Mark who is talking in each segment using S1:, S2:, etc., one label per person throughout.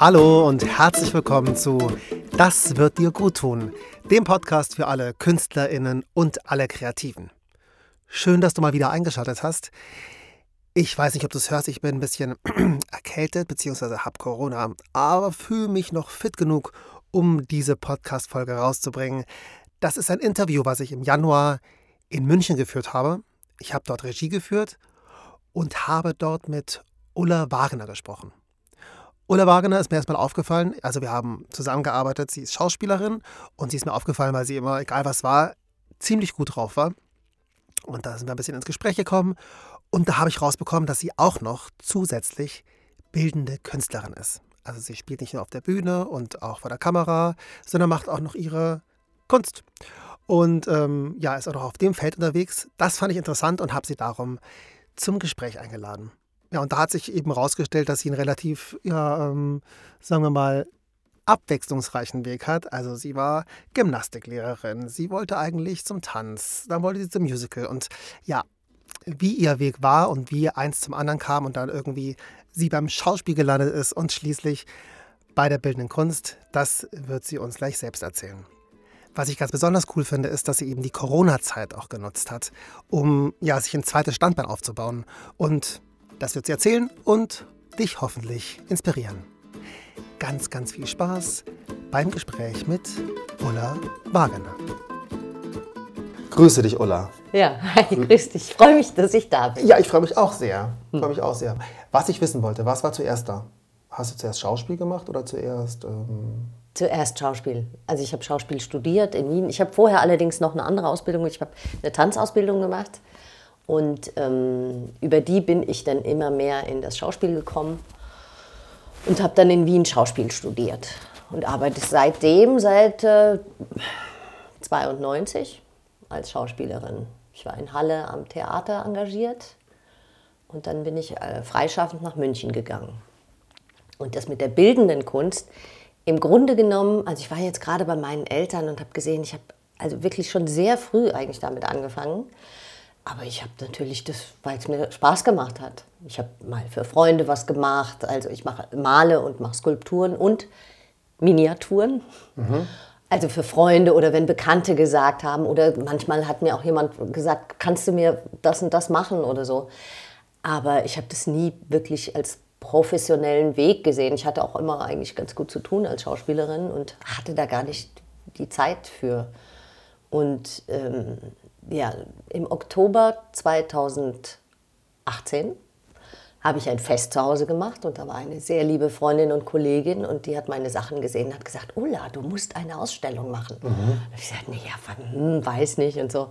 S1: Hallo und herzlich willkommen zu Das wird dir gut tun, dem Podcast für alle KünstlerInnen und alle Kreativen. Schön, dass du mal wieder eingeschaltet hast. Ich weiß nicht, ob du es hörst, ich bin ein bisschen erkältet bzw. habe Corona, aber fühle mich noch fit genug, um diese Podcast-Folge rauszubringen. Das ist ein Interview, was ich im Januar in München geführt habe. Ich habe dort Regie geführt und habe dort mit Ulla Wagner gesprochen. Ulla Wagner ist mir erstmal aufgefallen, also wir haben zusammengearbeitet, sie ist Schauspielerin und sie ist mir aufgefallen, weil sie immer, egal was war, ziemlich gut drauf war. Und da sind wir ein bisschen ins Gespräch gekommen und da habe ich rausbekommen, dass sie auch noch zusätzlich bildende Künstlerin ist. Also sie spielt nicht nur auf der Bühne und auch vor der Kamera, sondern macht auch noch ihre Kunst. Und ähm, ja, ist auch noch auf dem Feld unterwegs. Das fand ich interessant und habe sie darum zum Gespräch eingeladen. Ja, und da hat sich eben herausgestellt, dass sie einen relativ, ja, ähm, sagen wir mal, abwechslungsreichen Weg hat. Also sie war Gymnastiklehrerin, sie wollte eigentlich zum Tanz, dann wollte sie zum Musical. Und ja, wie ihr Weg war und wie eins zum anderen kam und dann irgendwie sie beim Schauspiel gelandet ist und schließlich bei der bildenden Kunst, das wird sie uns gleich selbst erzählen. Was ich ganz besonders cool finde, ist, dass sie eben die Corona-Zeit auch genutzt hat, um ja, sich ein zweites Standbein aufzubauen. Und das wird sie erzählen und dich hoffentlich inspirieren. Ganz, ganz viel Spaß beim Gespräch mit Ulla Wagener. Grüße dich, Ulla.
S2: Ja, hi, grüß dich. Ich freue mich, dass ich da bin.
S1: Ja, ich freue mich auch sehr. Ich freue mich auch sehr. Was ich wissen wollte, was war zuerst da? Hast du zuerst Schauspiel gemacht oder zuerst... Ähm
S2: Zuerst Schauspiel. Also ich habe Schauspiel studiert in Wien. Ich habe vorher allerdings noch eine andere Ausbildung. Ich habe eine Tanzausbildung gemacht. Und ähm, über die bin ich dann immer mehr in das Schauspiel gekommen und habe dann in Wien Schauspiel studiert und arbeite seitdem, seit äh, 92 als Schauspielerin. Ich war in Halle am Theater engagiert und dann bin ich äh, freischaffend nach München gegangen. Und das mit der bildenden Kunst, im Grunde genommen, also ich war jetzt gerade bei meinen Eltern und habe gesehen, ich habe also wirklich schon sehr früh eigentlich damit angefangen. Aber ich habe natürlich das, weil es mir Spaß gemacht hat. Ich habe mal für Freunde was gemacht. Also ich mache male und mache Skulpturen und Miniaturen. Mhm. Also für Freunde oder wenn Bekannte gesagt haben oder manchmal hat mir auch jemand gesagt, kannst du mir das und das machen oder so. Aber ich habe das nie wirklich als professionellen Weg gesehen. Ich hatte auch immer eigentlich ganz gut zu tun als Schauspielerin und hatte da gar nicht die Zeit für. Und ähm, ja, im Oktober 2018 habe ich ein Fest zu Hause gemacht und da war eine sehr liebe Freundin und Kollegin und die hat meine Sachen gesehen und hat gesagt, Ulla, du musst eine Ausstellung machen. Mhm. Ich sagte, nee, ja, hm, weiß nicht und so.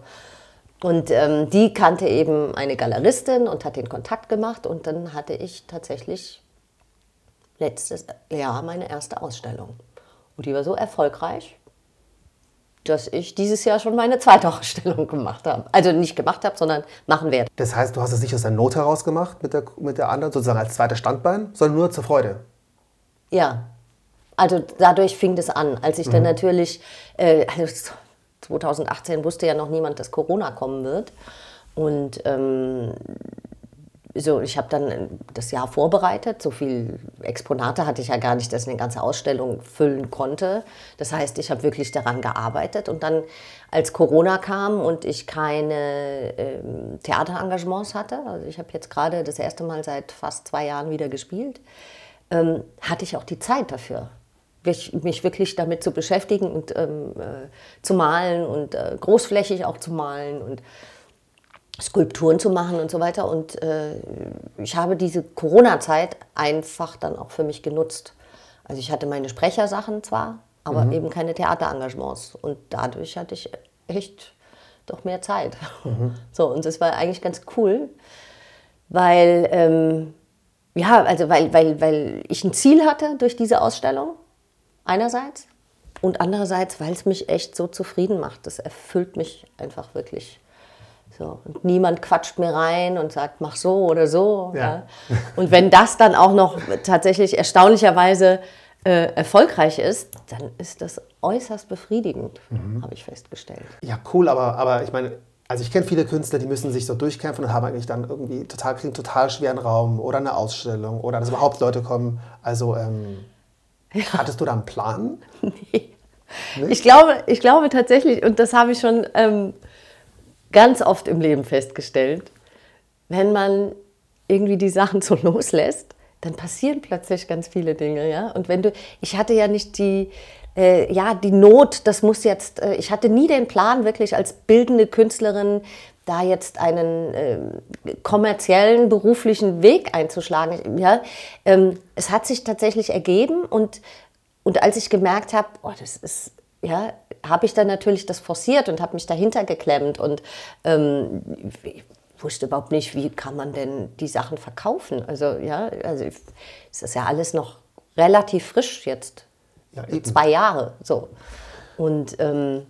S2: Und ähm, die kannte eben eine Galeristin und hat den Kontakt gemacht und dann hatte ich tatsächlich letztes Jahr meine erste Ausstellung. Und die war so erfolgreich, dass ich dieses Jahr schon meine zweite Ausstellung gemacht habe. Also nicht gemacht habe, sondern machen werde.
S1: Das heißt, du hast es nicht aus der Not heraus gemacht mit der, mit der anderen, sozusagen als zweites Standbein, sondern nur zur Freude?
S2: Ja, also dadurch fing das an. Als ich mhm. dann natürlich, äh, also 2018 wusste ja noch niemand, dass Corona kommen wird. Und ähm, so, ich habe dann das Jahr vorbereitet. So viele Exponate hatte ich ja gar nicht, dass ich eine ganze Ausstellung füllen konnte. Das heißt, ich habe wirklich daran gearbeitet. Und dann, als Corona kam und ich keine ähm, Theaterengagements hatte, also ich habe jetzt gerade das erste Mal seit fast zwei Jahren wieder gespielt, ähm, hatte ich auch die Zeit dafür mich wirklich damit zu beschäftigen und ähm, äh, zu malen und äh, großflächig auch zu malen und Skulpturen zu machen und so weiter. Und äh, ich habe diese Corona-Zeit einfach dann auch für mich genutzt. Also ich hatte meine Sprechersachen zwar, aber mhm. eben keine Theaterengagements. Und dadurch hatte ich echt doch mehr Zeit. Mhm. So, und das war eigentlich ganz cool, weil, ähm, ja, also weil, weil, weil ich ein Ziel hatte durch diese Ausstellung, einerseits. Und andererseits, weil es mich echt so zufrieden macht. Das erfüllt mich einfach wirklich so, und niemand quatscht mir rein und sagt, mach so oder so. Ja. Ja. Und wenn das dann auch noch tatsächlich erstaunlicherweise äh, erfolgreich ist, dann ist das äußerst befriedigend, mhm. habe ich festgestellt.
S1: Ja, cool, aber, aber ich meine, also ich kenne viele Künstler, die müssen sich so durchkämpfen und haben eigentlich dann irgendwie total, kriegen total schweren Raum oder eine Ausstellung oder dass überhaupt Leute kommen. Also ähm Hattest du da einen Plan?
S2: Nee. Ich glaube, ich glaube tatsächlich, und das habe ich schon ähm, ganz oft im Leben festgestellt, wenn man irgendwie die Sachen so loslässt, dann passieren plötzlich ganz viele Dinge, ja. Und wenn du, ich hatte ja nicht die, äh, ja, die Not, das muss jetzt, äh, ich hatte nie den Plan, wirklich als bildende Künstlerin da jetzt einen äh, kommerziellen, beruflichen Weg einzuschlagen. Ja, ähm, es hat sich tatsächlich ergeben und, und als ich gemerkt habe, oh, das ist, ja, habe ich dann natürlich das forciert und habe mich dahinter geklemmt und ähm, wusste überhaupt nicht, wie kann man denn die Sachen verkaufen. Also ja, also es ist ja alles noch relativ frisch jetzt, ja, zwei Jahre so. Und ähm,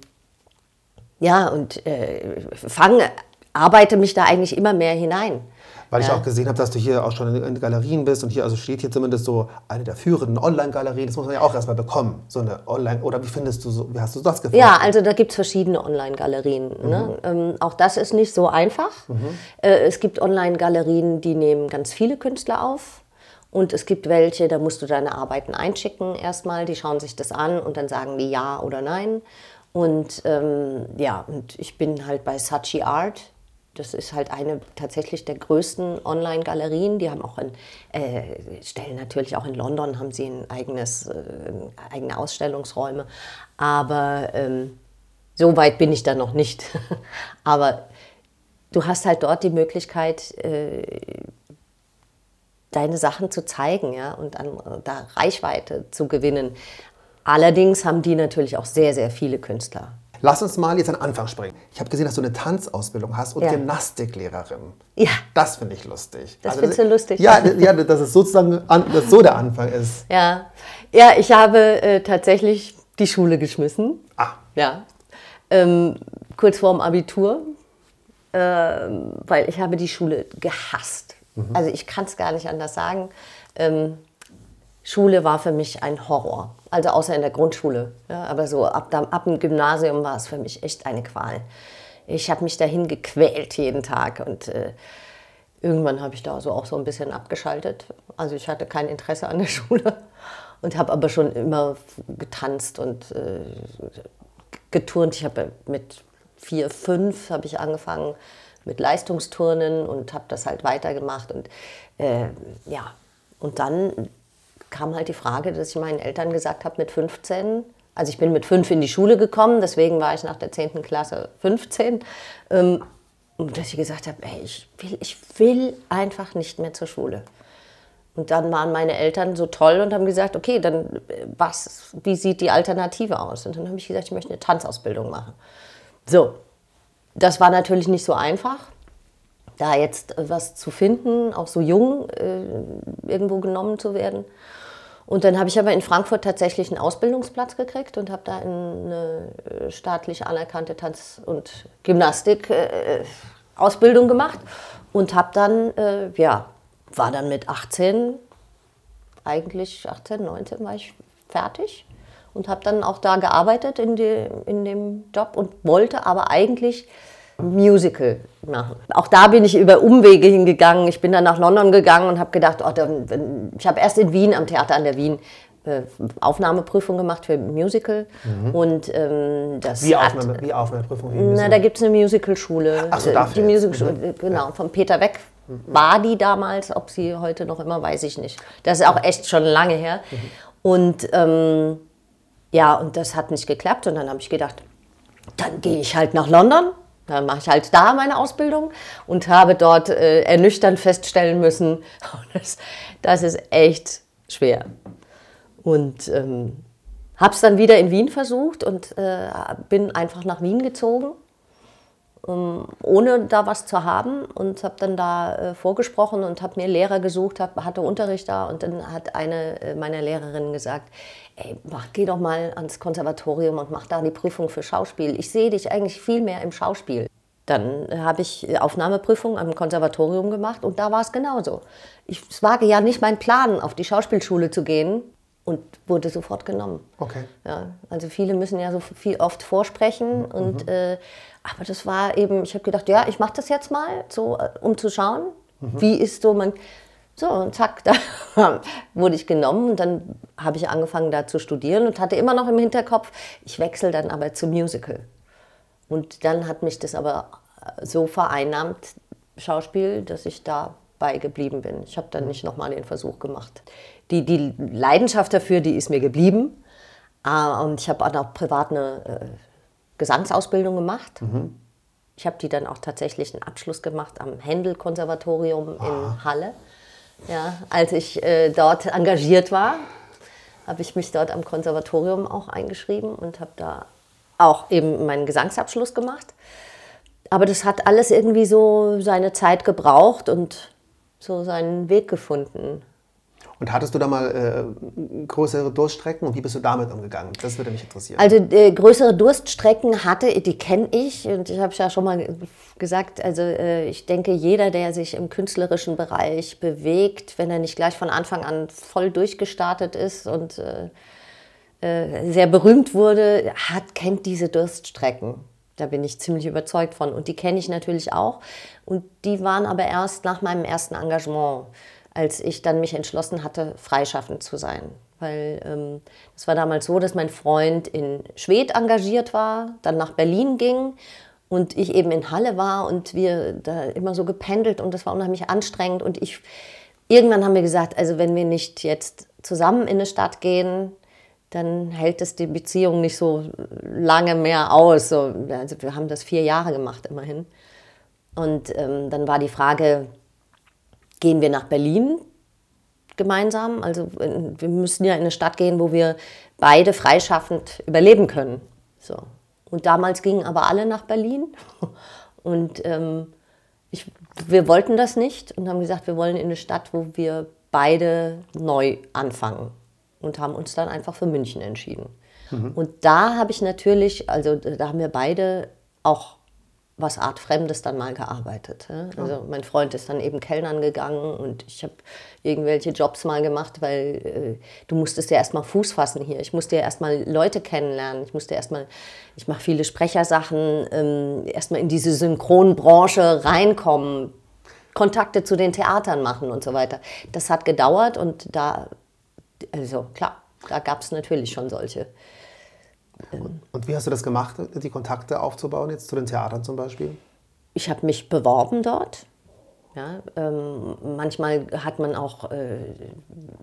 S2: ja, und äh, fange, arbeite mich da eigentlich immer mehr hinein.
S1: Weil ich auch gesehen habe, dass du hier auch schon in Galerien bist und hier also steht hier zumindest so eine der führenden Online-Galerien. Das muss man ja auch erstmal bekommen, so eine Online. Oder wie findest du so, wie hast du das gefunden?
S2: Ja, also da gibt es verschiedene Online-Galerien. Ne? Mhm. Ne? Ähm, auch das ist nicht so einfach. Mhm. Äh, es gibt Online-Galerien, die nehmen ganz viele Künstler auf. Und es gibt welche, da musst du deine Arbeiten einschicken erstmal, die schauen sich das an und dann sagen die ja oder nein. Und ähm, ja, und ich bin halt bei Sachi Art das ist halt eine tatsächlich der größten Online-Galerien. Die haben auch in, äh, stellen natürlich auch in London haben sie ein eigenes, äh, eigene Ausstellungsräume. Aber ähm, so weit bin ich da noch nicht. Aber du hast halt dort die Möglichkeit, äh, deine Sachen zu zeigen ja, und an, da Reichweite zu gewinnen. Allerdings haben die natürlich auch sehr, sehr viele Künstler.
S1: Lass uns mal jetzt an den Anfang springen. Ich habe gesehen, dass du eine Tanzausbildung hast und ja. Gymnastiklehrerin.
S2: Ja.
S1: Das finde ich lustig.
S2: Das also, findest du lustig?
S1: Ja, ja, dass es sozusagen an, dass so der Anfang ist.
S2: Ja, ja ich habe äh, tatsächlich die Schule geschmissen.
S1: Ah.
S2: Ja. Ähm, kurz vorm Abitur, äh, weil ich habe die Schule gehasst. Mhm. Also ich kann es gar nicht anders sagen. Ähm, Schule war für mich ein Horror. Also außer in der Grundschule. Ja, aber so ab, ab dem Gymnasium war es für mich echt eine Qual. Ich habe mich dahin gequält jeden Tag und äh, irgendwann habe ich da so auch so ein bisschen abgeschaltet. Also ich hatte kein Interesse an der Schule und habe aber schon immer getanzt und äh, geturnt. Ich habe mit vier, fünf habe ich angefangen mit Leistungsturnen und habe das halt weitergemacht und äh, ja und dann kam halt die Frage, dass ich meinen Eltern gesagt habe, mit 15, also ich bin mit 5 in die Schule gekommen, deswegen war ich nach der 10. Klasse 15, ähm, dass ich gesagt habe, ey, ich will, ich will einfach nicht mehr zur Schule. Und dann waren meine Eltern so toll und haben gesagt, okay, dann äh, was, wie sieht die Alternative aus? Und dann habe ich gesagt, ich möchte eine Tanzausbildung machen. So, das war natürlich nicht so einfach, da jetzt was zu finden, auch so jung äh, irgendwo genommen zu werden. Und dann habe ich aber in Frankfurt tatsächlich einen Ausbildungsplatz gekriegt und habe da eine äh, staatlich anerkannte Tanz- und Gymnastik-Ausbildung äh, gemacht und habe dann, äh, ja, war dann mit 18, eigentlich 18, 19 war ich fertig und habe dann auch da gearbeitet in, die, in dem Job und wollte aber eigentlich Musical machen. Auch da bin ich über Umwege hingegangen. Ich bin dann nach London gegangen und habe gedacht, oh, dann, ich habe erst in Wien am Theater an der Wien äh, Aufnahmeprüfung gemacht für Musical. Mhm. Und, ähm, das
S1: wie, Aufnahme, wie Aufnahmeprüfung? Wie
S2: na, da gibt es eine Musicalschule.
S1: Ach so, dafür.
S2: Die Musicalschule, mhm. genau, von Peter Weck mhm. war die damals. Ob sie heute noch immer, weiß ich nicht. Das ist auch echt schon lange her. Mhm. Und ähm, ja, und das hat nicht geklappt. Und dann habe ich gedacht, dann gehe ich halt nach London dann mache ich halt da meine Ausbildung und habe dort äh, ernüchternd feststellen müssen, das, das ist echt schwer. Und ähm, habe es dann wieder in Wien versucht und äh, bin einfach nach Wien gezogen, ohne da was zu haben und habe dann da äh, vorgesprochen und habe mir Lehrer gesucht, hab, hatte Unterricht da und dann hat eine äh, meiner Lehrerinnen gesagt, ey, mach, geh doch mal ans Konservatorium und mach da die Prüfung für Schauspiel. Ich sehe dich eigentlich viel mehr im Schauspiel. Dann habe ich Aufnahmeprüfung am Konservatorium gemacht und da war es genauso. Ich, es war ja nicht mein Plan, auf die Schauspielschule zu gehen und wurde sofort genommen.
S1: Okay.
S2: Ja, also viele müssen ja so viel oft vorsprechen mhm. und äh, aber das war eben, ich habe gedacht, ja, ich mache das jetzt mal, so, um zu schauen, mhm. wie ist so man So, und zack, da wurde ich genommen und dann habe ich angefangen da zu studieren und hatte immer noch im Hinterkopf, ich wechsle dann aber zum Musical. Und dann hat mich das aber so vereinnahmt, Schauspiel, dass ich dabei geblieben bin. Ich habe dann nicht nochmal den Versuch gemacht. Die, die Leidenschaft dafür, die ist mir geblieben. Ah, und ich habe auch noch privat eine äh, Gesangsausbildung gemacht. Mhm. Ich habe die dann auch tatsächlich einen Abschluss gemacht am Händel-Konservatorium in Halle. Ja, als ich äh, dort engagiert war, habe ich mich dort am Konservatorium auch eingeschrieben und habe da auch eben meinen Gesangsabschluss gemacht. Aber das hat alles irgendwie so seine Zeit gebraucht und so seinen Weg gefunden.
S1: Und hattest du da mal äh, größere Durststrecken und wie bist du damit umgegangen? Das würde mich interessieren.
S2: Also äh, größere Durststrecken hatte, die kenne ich und ich habe es ja schon mal gesagt, also äh, ich denke, jeder, der sich im künstlerischen Bereich bewegt, wenn er nicht gleich von Anfang an voll durchgestartet ist und äh, äh, sehr berühmt wurde, hat, kennt diese Durststrecken. Da bin ich ziemlich überzeugt von. Und die kenne ich natürlich auch. Und die waren aber erst nach meinem ersten Engagement als ich dann mich entschlossen hatte, freischaffend zu sein. Weil ähm, es war damals so, dass mein Freund in Schwedt engagiert war, dann nach Berlin ging und ich eben in Halle war und wir da immer so gependelt und das war unheimlich anstrengend. Und ich, irgendwann haben wir gesagt, also wenn wir nicht jetzt zusammen in eine Stadt gehen, dann hält es die Beziehung nicht so lange mehr aus. So, also wir haben das vier Jahre gemacht immerhin. Und ähm, dann war die Frage, gehen wir nach Berlin gemeinsam. Also wir müssen ja in eine Stadt gehen, wo wir beide freischaffend überleben können. So. Und damals gingen aber alle nach Berlin. Und ähm, ich, wir wollten das nicht und haben gesagt, wir wollen in eine Stadt, wo wir beide neu anfangen. Und haben uns dann einfach für München entschieden. Mhm. Und da habe ich natürlich, also da haben wir beide auch was Artfremdes dann mal gearbeitet. Also mein Freund ist dann eben Kellnern gegangen und ich habe irgendwelche Jobs mal gemacht, weil äh, du musstest ja erstmal Fuß fassen hier. Ich musste ja erstmal Leute kennenlernen. Ich musste erstmal, ich mache viele Sprechersachen, ähm, erstmal in diese Synchronbranche reinkommen, Kontakte zu den Theatern machen und so weiter. Das hat gedauert und da, also klar, da gab es natürlich schon solche
S1: und wie hast du das gemacht, die Kontakte aufzubauen, jetzt zu den Theatern zum Beispiel?
S2: Ich habe mich beworben dort. Ja, ähm, manchmal hat man auch äh,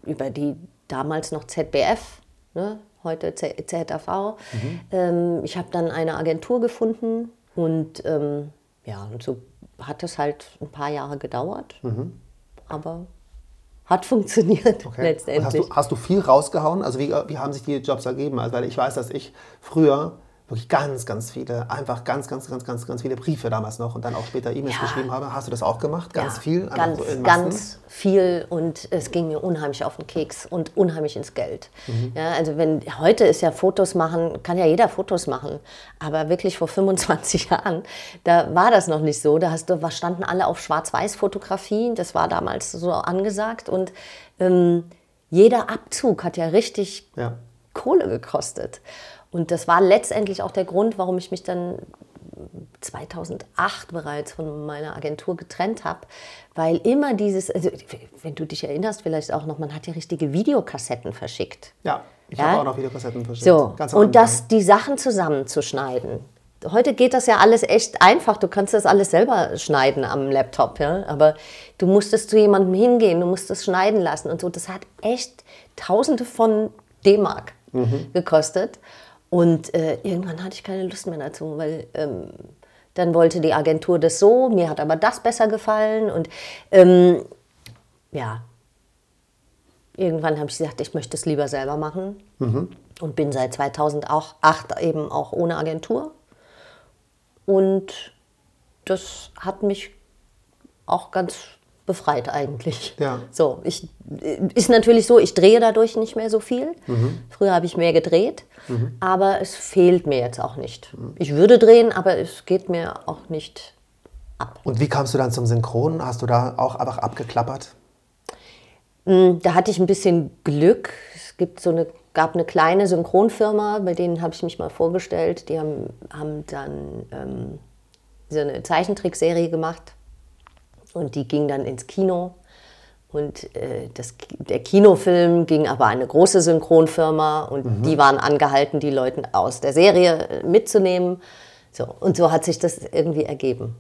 S2: über die damals noch ZBF, ne, heute ZAV, mhm. ähm, ich habe dann eine Agentur gefunden und ähm, ja, und so hat es halt ein paar Jahre gedauert. Mhm. Aber hat funktioniert okay. letztendlich.
S1: Hast du, hast du, viel rausgehauen? Also wie, wie haben sich die Jobs ergeben? Also weil ich weiß, dass ich früher wirklich ganz, ganz viele, einfach ganz, ganz, ganz, ganz, ganz viele Briefe damals noch und dann auch später E-Mails ja. geschrieben habe. Hast du das auch gemacht? Ganz
S2: ja,
S1: viel?
S2: Ganz, so ganz viel und es ging mir unheimlich auf den Keks und unheimlich ins Geld. Mhm. Ja, also wenn heute ist ja Fotos machen, kann ja jeder Fotos machen, aber wirklich vor 25 Jahren, da war das noch nicht so. Da hast du, standen alle auf Schwarz-Weiß-Fotografien, das war damals so angesagt und ähm, jeder Abzug hat ja richtig ja. Kohle gekostet. Und das war letztendlich auch der Grund, warum ich mich dann 2008 bereits von meiner Agentur getrennt habe, weil immer dieses, also wenn du dich erinnerst, vielleicht auch noch, man hat ja richtige Videokassetten verschickt.
S1: Ja, ich ja? habe auch noch Videokassetten verschickt.
S2: So, und das, die Sachen zusammenzuschneiden. Heute geht das ja alles echt einfach. Du kannst das alles selber schneiden am Laptop, ja. Aber du musstest zu jemandem hingehen, du musst es schneiden lassen und so. Das hat echt Tausende von D-Mark mhm. gekostet. Und äh, irgendwann hatte ich keine Lust mehr dazu, weil ähm, dann wollte die Agentur das so, mir hat aber das besser gefallen. Und ähm, ja, irgendwann habe ich gesagt, ich möchte es lieber selber machen. Mhm. Und bin seit 2008 eben auch ohne Agentur. Und das hat mich auch ganz befreit eigentlich. Ja. So, ich, ist natürlich so, ich drehe dadurch nicht mehr so viel. Mhm. Früher habe ich mehr gedreht, mhm. aber es fehlt mir jetzt auch nicht. Ich würde drehen, aber es geht mir auch nicht ab.
S1: Und wie kamst du dann zum Synchron? Hast du da auch einfach abgeklappert?
S2: Mm, da hatte ich ein bisschen Glück. Es gibt so eine, gab eine kleine Synchronfirma, bei denen habe ich mich mal vorgestellt. Die haben, haben dann ähm, so eine Zeichentrickserie gemacht und die ging dann ins Kino. Und äh, das, der Kinofilm ging aber an eine große Synchronfirma und mhm. die waren angehalten, die Leute aus der Serie äh, mitzunehmen. So, und so hat sich das irgendwie ergeben.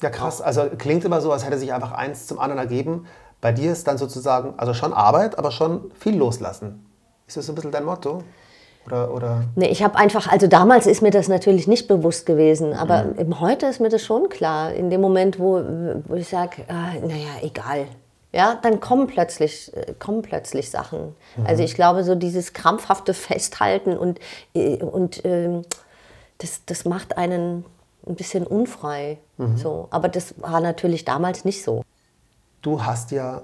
S1: Ja, krass. Also klingt immer so, als hätte sich einfach eins zum anderen ergeben. Bei dir ist dann sozusagen, also schon Arbeit, aber schon viel loslassen. Ist das so ein bisschen dein Motto? Oder, oder?
S2: Nee, ich habe einfach, also damals ist mir das natürlich nicht bewusst gewesen, aber mhm. heute ist mir das schon klar. In dem Moment, wo, wo ich sage, äh, naja, egal. Ja, dann kommen plötzlich, äh, kommen plötzlich Sachen. Mhm. Also ich glaube, so dieses krampfhafte Festhalten und, äh, und äh, das, das macht einen ein bisschen unfrei. Mhm. So. Aber das war natürlich damals nicht so.
S1: Du hast ja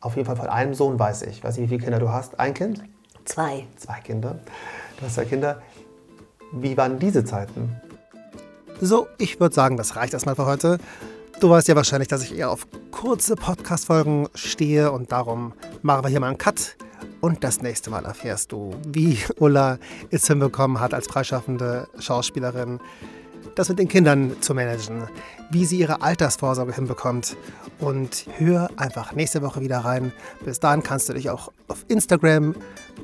S1: auf jeden Fall von einem Sohn, weiß ich. Weiß nicht, wie viele Kinder du hast. Ein Kind?
S2: Zwei.
S1: Zwei Kinder. Du hast zwei Kinder. Wie waren diese Zeiten? So, ich würde sagen, das reicht erstmal für heute. Du weißt ja wahrscheinlich, dass ich eher auf kurze Podcast-Folgen stehe und darum machen wir hier mal einen Cut. Und das nächste Mal erfährst du, wie Ulla es hinbekommen hat, als freischaffende Schauspielerin das mit den Kindern zu managen, wie sie ihre Altersvorsorge hinbekommt. Und hör einfach nächste Woche wieder rein. Bis dahin kannst du dich auch auf Instagram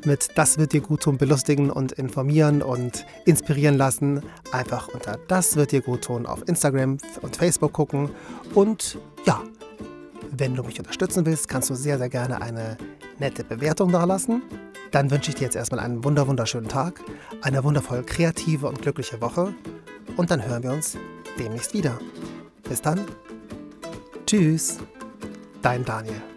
S1: mit Das wird dir gut tun belustigen und informieren und inspirieren lassen. Einfach unter Das wird dir gut tun auf Instagram und Facebook gucken. Und ja, wenn du mich unterstützen willst, kannst du sehr, sehr gerne eine nette Bewertung da lassen. Dann wünsche ich dir jetzt erstmal einen wunder wunderschönen Tag, eine wundervoll kreative und glückliche Woche und dann hören wir uns demnächst wieder. Bis dann. Tschüss, dein Daniel.